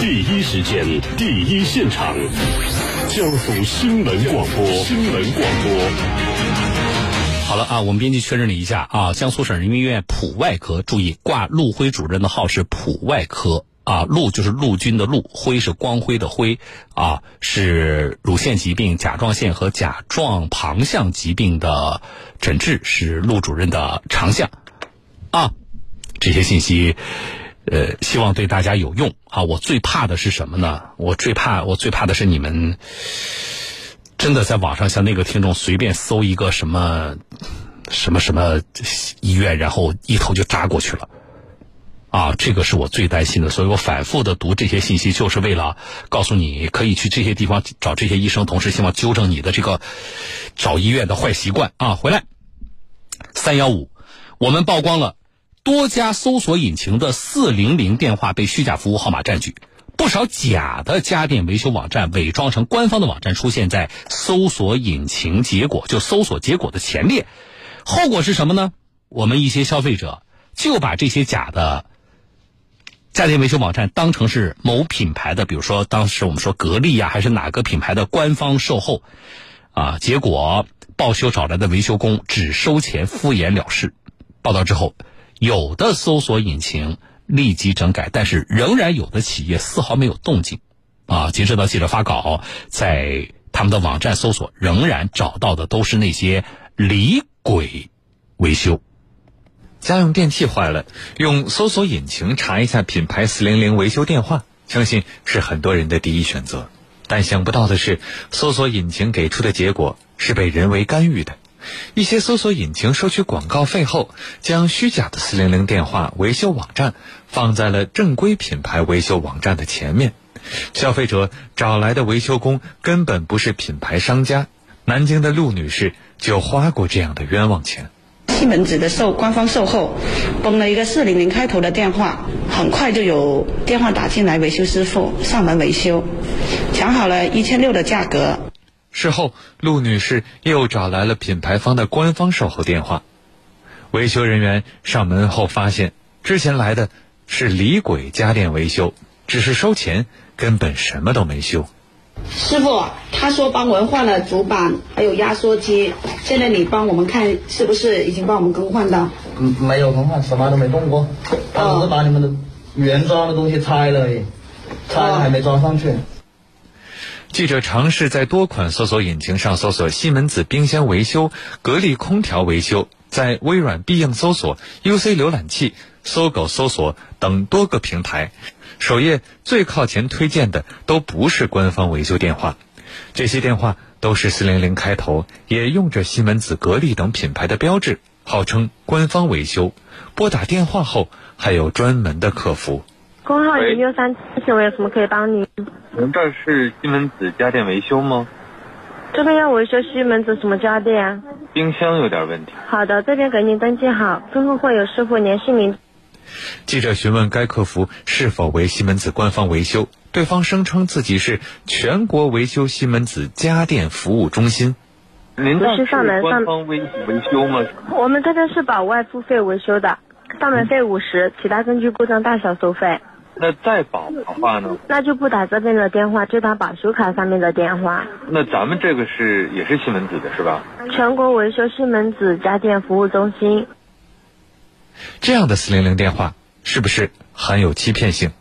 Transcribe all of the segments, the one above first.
第一时间，第一现场，江苏新闻广播，新闻广播。好了啊，我们编辑确认了一下啊，江苏省人民医院普外科，注意挂陆辉主任的号是普外科啊，陆就是陆军的陆，辉是光辉的辉啊，是乳腺疾病、甲状腺和甲状旁项疾病的诊治，是陆主任的长项啊。这些信息。呃，希望对大家有用啊！我最怕的是什么呢？我最怕，我最怕的是你们真的在网上像那个听众随便搜一个什么什么什么医院，然后一头就扎过去了啊！这个是我最担心的，所以我反复的读这些信息，就是为了告诉你可以去这些地方找这些医生，同时希望纠正你的这个找医院的坏习惯啊！回来，三幺五，我们曝光了。多家搜索引擎的四零零电话被虚假服务号码占据，不少假的家电维修网站伪装成官方的网站出现在搜索引擎结果就搜索结果的前列，后果是什么呢？我们一些消费者就把这些假的家电维修网站当成是某品牌的，比如说当时我们说格力呀，还是哪个品牌的官方售后啊，结果报修找来的维修工只收钱敷衍了事，报道之后。有的搜索引擎立即整改，但是仍然有的企业丝毫没有动静。啊，截止到记者发稿，在他们的网站搜索，仍然找到的都是那些离轨维修。家用电器坏了，用搜索引擎查一下品牌四零零维修电话，相信是很多人的第一选择。但想不到的是，搜索引擎给出的结果是被人为干预的。一些搜索引擎收取广告费后，将虚假的四零零电话维修网站放在了正规品牌维修网站的前面。消费者找来的维修工根本不是品牌商家。南京的陆女士就花过这样的冤枉钱。西门子的售官方售后崩了一个四零零开头的电话，很快就有电话打进来，维修师傅上门维修，讲好了一千六的价格。事后，陆女士又找来了品牌方的官方售后电话。维修人员上门后发现，之前来的是李鬼家电维修，只是收钱，根本什么都没修。师傅，他说帮我们换了主板，还有压缩机。现在你帮我们看，是不是已经帮我们更换的？嗯，没有更换，什么都没动过，他只是把你们的原装的东西拆了而已，拆了还没装上去。记者尝试在多款搜索引擎上搜索西门子冰箱维修、格力空调维修，在微软必应搜索、UC 浏览器、搜狗搜索等多个平台，首页最靠前推荐的都不是官方维修电话，这些电话都是四零零开头，也用着西门子、格力等品牌的标志，号称官方维修。拨打电话后还有专门的客服。工号零六三七，请问有什么可以帮您？您这是西门子家电维修吗？这边要维修西门子什么家电？冰箱有点问题。好的，这边给您登记好，之后会有师傅联系您。记者询问该客服是否为西门子官方维修，对方声称自己是全国维修西门子家电服务中心。您这是官方维维修吗？我们这边是保外付费维修的，上门费五十，其他根据故障大小收费。那再保的话呢？那就不打这边的电话，就打保修卡上面的电话。那咱们这个是也是西门子的是吧？全国维修西门子家电服务中心。这样的四零零电话是不是很有欺骗性？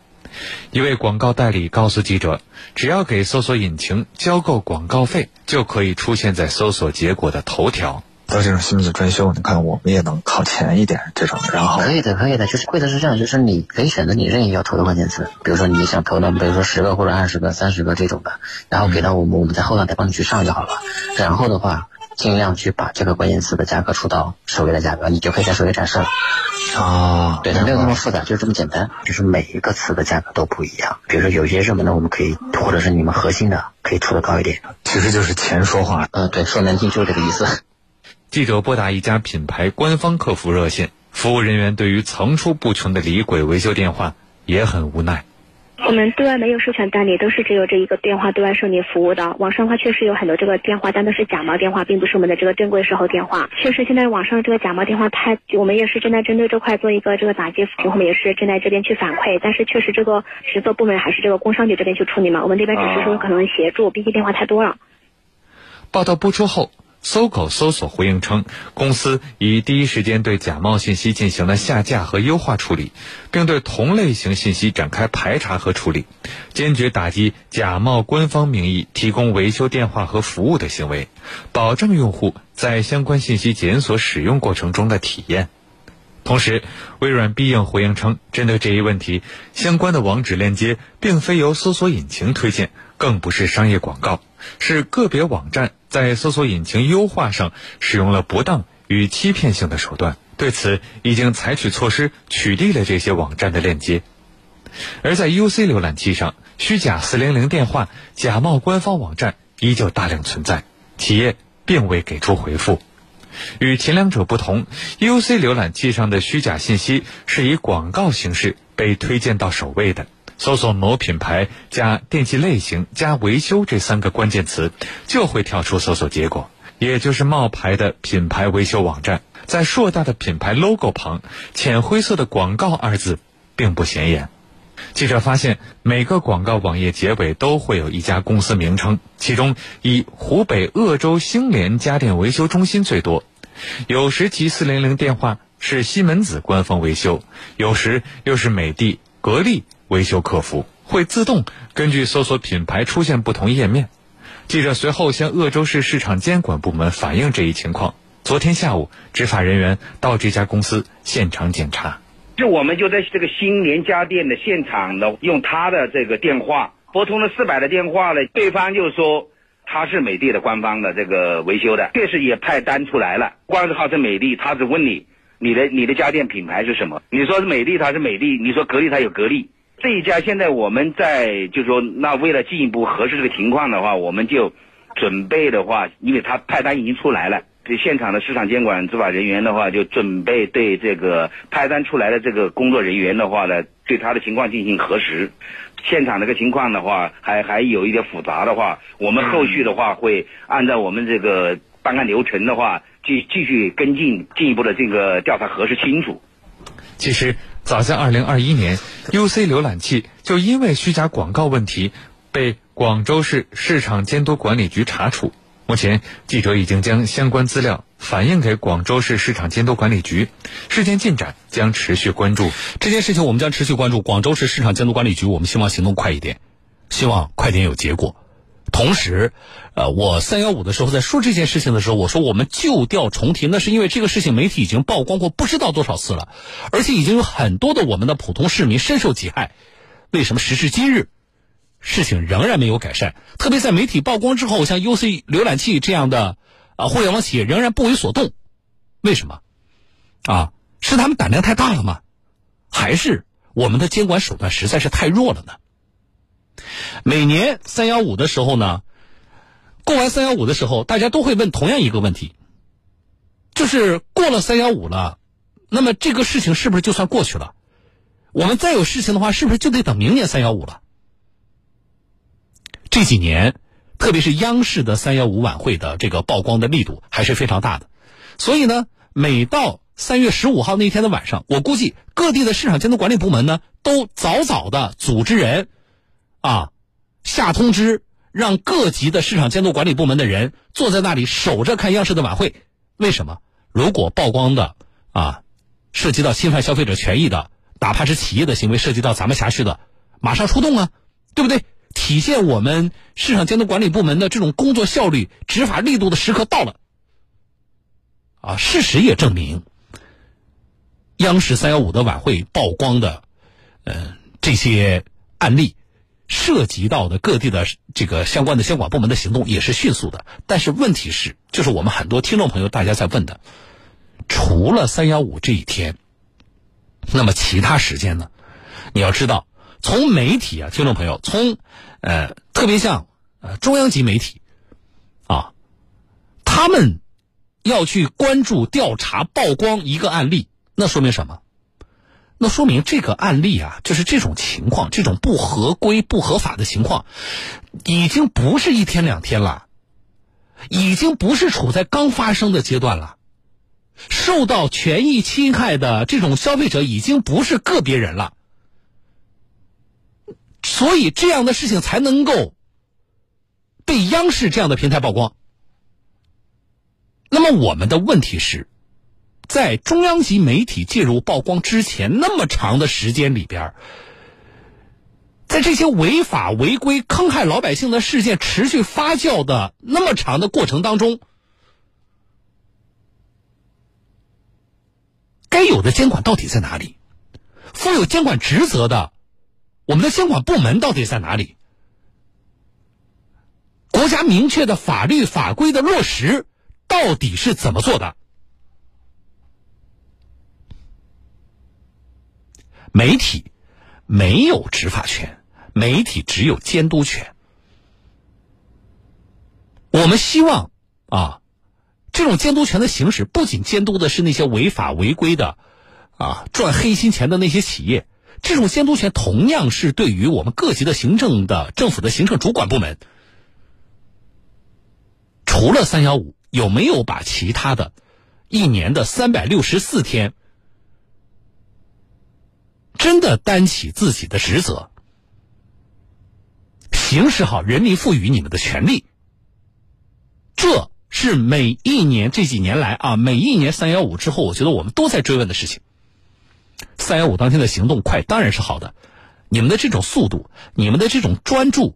一位广告代理告诉记者，只要给搜索引擎交够广告费，就可以出现在搜索结果的头条。到这种西门子专修，你看我们也能靠前一点这种，然后可以的，可以的，就是规则是这样，就是你可以选择你任意要投的关键词，比如说你想投的，比如说十个或者二十个、三十个这种的，然后给到我们，我们在后台再帮你去上就好了。然后的话，尽量去把这个关键词的价格出到首页的价格，你就可以在首页展示了。啊，对，它没有那么复杂，就是这么简单，就是每一个词的价格都不一样。比如说有一些热门的，我们可以，或者是你们核心的，可以出的高一点。其实就是钱说话。嗯，对，说难听就是这个意思。记者拨打一家品牌官方客服热线，服务人员对于层出不穷的李鬼维修电话也很无奈。我们对外没有授权代理，都是只有这一个电话对外受理服务的。网上的话确实有很多这个电话，但都是假冒电话，并不是我们的这个正规售后电话。确实，现在网上这个假冒电话太，我们也是正在针对这块做一个这个打击，我们也是正在这边去反馈。但是确实，这个职责部门还是这个工商局这边去处理嘛，我们这边只是说可能协助，毕竟电话太多了。报道播出后。搜狗搜索回应称，公司已第一时间对假冒信息进行了下架和优化处理，并对同类型信息展开排查和处理，坚决打击假冒官方名义提供维修电话和服务的行为，保证用户在相关信息检索使用过程中的体验。同时，微软必应回应称，针对这一问题，相关的网址链接并非由搜索引擎推荐，更不是商业广告，是个别网站在搜索引擎优化上使用了不当与欺骗性的手段。对此，已经采取措施取缔了这些网站的链接。而在 UC 浏览器上，虚假400电话、假冒官方网站依旧大量存在，企业并未给出回复。与前两者不同，UC 浏览器上的虚假信息是以广告形式被推荐到首位的。搜索某品牌加电器类型加维修这三个关键词，就会跳出搜索结果，也就是冒牌的品牌维修网站。在硕大的品牌 logo 旁，浅灰色的“广告”二字并不显眼。记者发现，每个广告网页结尾都会有一家公司名称，其中以湖北鄂州兴联家电维修中心最多。有时其四零零电话是西门子官方维修，有时又是美的、格力维修客服，会自动根据搜索品牌出现不同页面。记者随后向鄂州市市场监管部门反映这一情况。昨天下午，执法人员到这家公司现场检查。就我们就在这个新联家电的现场呢，用他的这个电话拨通了四百的电话呢，对方就说他是美的的官方的这个维修的，确实也派单出来了，光是号是美的，他只问你你的你的家电品牌是什么？你说是美的，他是美的；你说格力，他有格力。这一家现在我们在就说，那为了进一步核实这个情况的话，我们就准备的话，因为他派单已经出来了。对现场的市场监管执法人员的话，就准备对这个派单出来的这个工作人员的话呢，对他的情况进行核实。现场这个情况的话，还还有一点复杂的话，我们后续的话会按照我们这个办案流程的话，继继续跟进进一步的这个调查核实清楚。其实，早在二零二一年，UC 浏览器就因为虚假广告问题被广州市市场监督管理局查处。目前，记者已经将相关资料反映给广州市市场监督管理局，事件进展将持续关注。这件事情我们将持续关注。广州市市场监督管理局，我们希望行动快一点，希望快点有结果。同时，呃，我三幺五的时候在说这件事情的时候，我说我们旧调重提，那是因为这个事情媒体已经曝光过不知道多少次了，而且已经有很多的我们的普通市民深受其害。为什么时至今日？事情仍然没有改善，特别在媒体曝光之后，像 UC 浏览器这样的啊互联网企业仍然不为所动，为什么？啊，是他们胆量太大了吗？还是我们的监管手段实在是太弱了呢？每年三幺五的时候呢，过完三幺五的时候，大家都会问同样一个问题，就是过了三幺五了，那么这个事情是不是就算过去了？我们再有事情的话，是不是就得等明年三幺五了？这几年，特别是央视的三幺五晚会的这个曝光的力度还是非常大的，所以呢，每到三月十五号那天的晚上，我估计各地的市场监督管理部门呢，都早早的组织人，啊，下通知，让各级的市场监督管理部门的人坐在那里守着看央视的晚会。为什么？如果曝光的啊，涉及到侵犯消费者权益的，哪怕是企业的行为涉及到咱们辖区的，马上出动啊，对不对？体现我们市场监督管理部门的这种工作效率、执法力度的时刻到了。啊，事实也证明，央视三幺五的晚会曝光的，呃，这些案例，涉及到的各地的这个相关的监管部门的行动也是迅速的。但是问题是，就是我们很多听众朋友大家在问的，除了三幺五这一天，那么其他时间呢？你要知道。从媒体啊，听众朋友，从呃，特别像呃中央级媒体啊，他们要去关注、调查、曝光一个案例，那说明什么？那说明这个案例啊，就是这种情况，这种不合规、不合法的情况，已经不是一天两天了，已经不是处在刚发生的阶段了。受到权益侵害的这种消费者已经不是个别人了，所以这样的事情才能够被央视这样的平台曝光。那么我们的问题是，在中央级媒体介入曝光之前那么长的时间里边，在这些违法违规、坑害老百姓的事件持续发酵的那么长的过程当中，该有的监管到底在哪里？负有监管职责的我们的监管部门到底在哪里？国家明确的法律法规的落实。到底是怎么做的？媒体没有执法权，媒体只有监督权。我们希望啊，这种监督权的行使，不仅监督的是那些违法违规的啊赚黑心钱的那些企业，这种监督权同样是对于我们各级的行政的政府的行政主管部门，除了三幺五。有没有把其他的，一年的三百六十四天，真的担起自己的职责，行使好人民赋予你们的权利？这是每一年这几年来啊，每一年三幺五之后，我觉得我们都在追问的事情。三幺五当天的行动快当然是好的，你们的这种速度，你们的这种专注，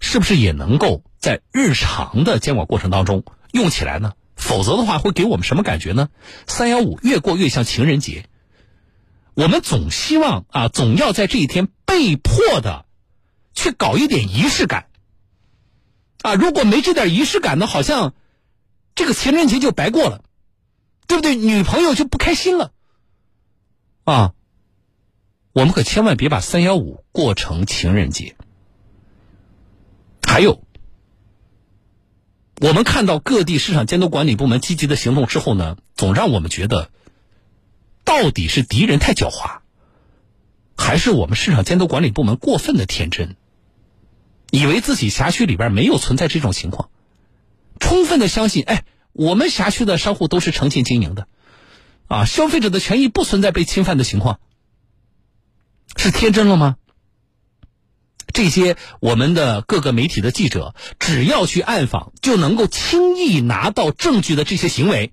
是不是也能够？在日常的监管过程当中用起来呢？否则的话会给我们什么感觉呢？三幺五越过越像情人节，我们总希望啊，总要在这一天被迫的去搞一点仪式感啊！如果没这点仪式感呢，好像这个情人节就白过了，对不对？女朋友就不开心了啊！我们可千万别把三幺五过成情人节。还有。我们看到各地市场监督管理部门积极的行动之后呢，总让我们觉得，到底是敌人太狡猾，还是我们市场监督管理部门过分的天真，以为自己辖区里边没有存在这种情况，充分的相信，哎，我们辖区的商户都是诚信经营的，啊，消费者的权益不存在被侵犯的情况，是天真了吗？这些我们的各个媒体的记者，只要去暗访，就能够轻易拿到证据的这些行为，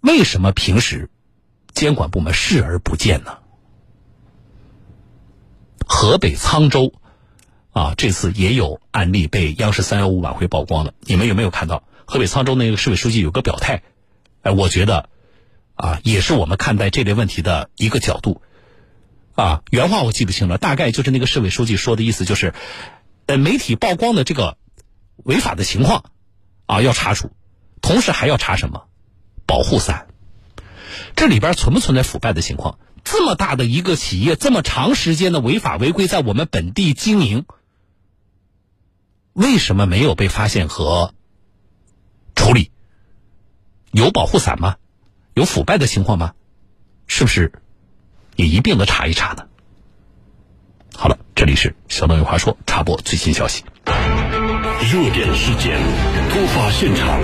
为什么平时监管部门视而不见呢？河北沧州啊，这次也有案例被央视三幺五晚会曝光了。你们有没有看到河北沧州那个市委书记有个表态？哎，我觉得啊，也是我们看待这类问题的一个角度。啊，原话我记不清了，大概就是那个市委书记说的意思，就是，呃，媒体曝光的这个违法的情况，啊，要查处，同时还要查什么？保护伞，这里边存不存在腐败的情况？这么大的一个企业，这么长时间的违法违规在我们本地经营，为什么没有被发现和处理？有保护伞吗？有腐败的情况吗？是不是？也一并的查一查呢。好了，这里是小东有话说，插播最新消息，热点事件，突发现场。